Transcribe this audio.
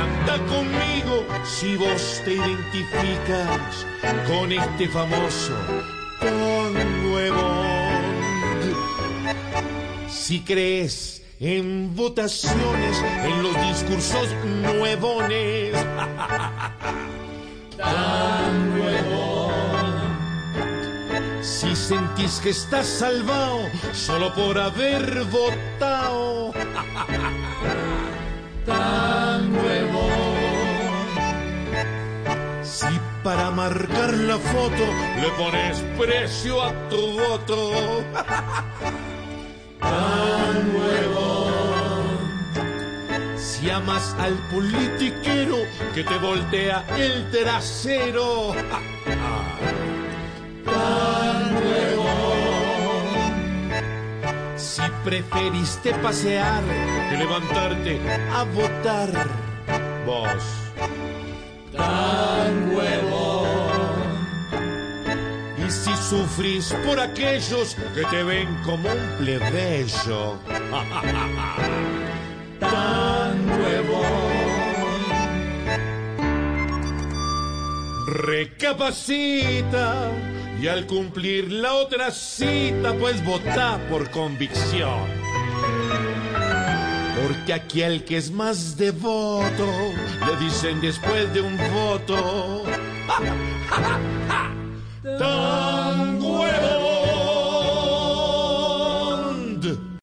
canta conmigo si vos te identificas con este famoso Bond. Si crees en votaciones, en los discursos nuevones. Tan nuevo. Si sentís que estás salvado solo por haber votado. para marcar la foto le pones precio a tu voto. Tan nuevo. Si amas al politiquero que te voltea el trasero. Tan nuevo. Si preferiste pasear que levantarte a votar. Vos. Tan nuevo. Y si sufrís por aquellos que te ven como un plebeyo. Tan nuevo. Recapacita y al cumplir la otra cita, pues vota por convicción. Porque aquí el que es más devoto le dicen después de un voto. ¡Ja, ja, ja,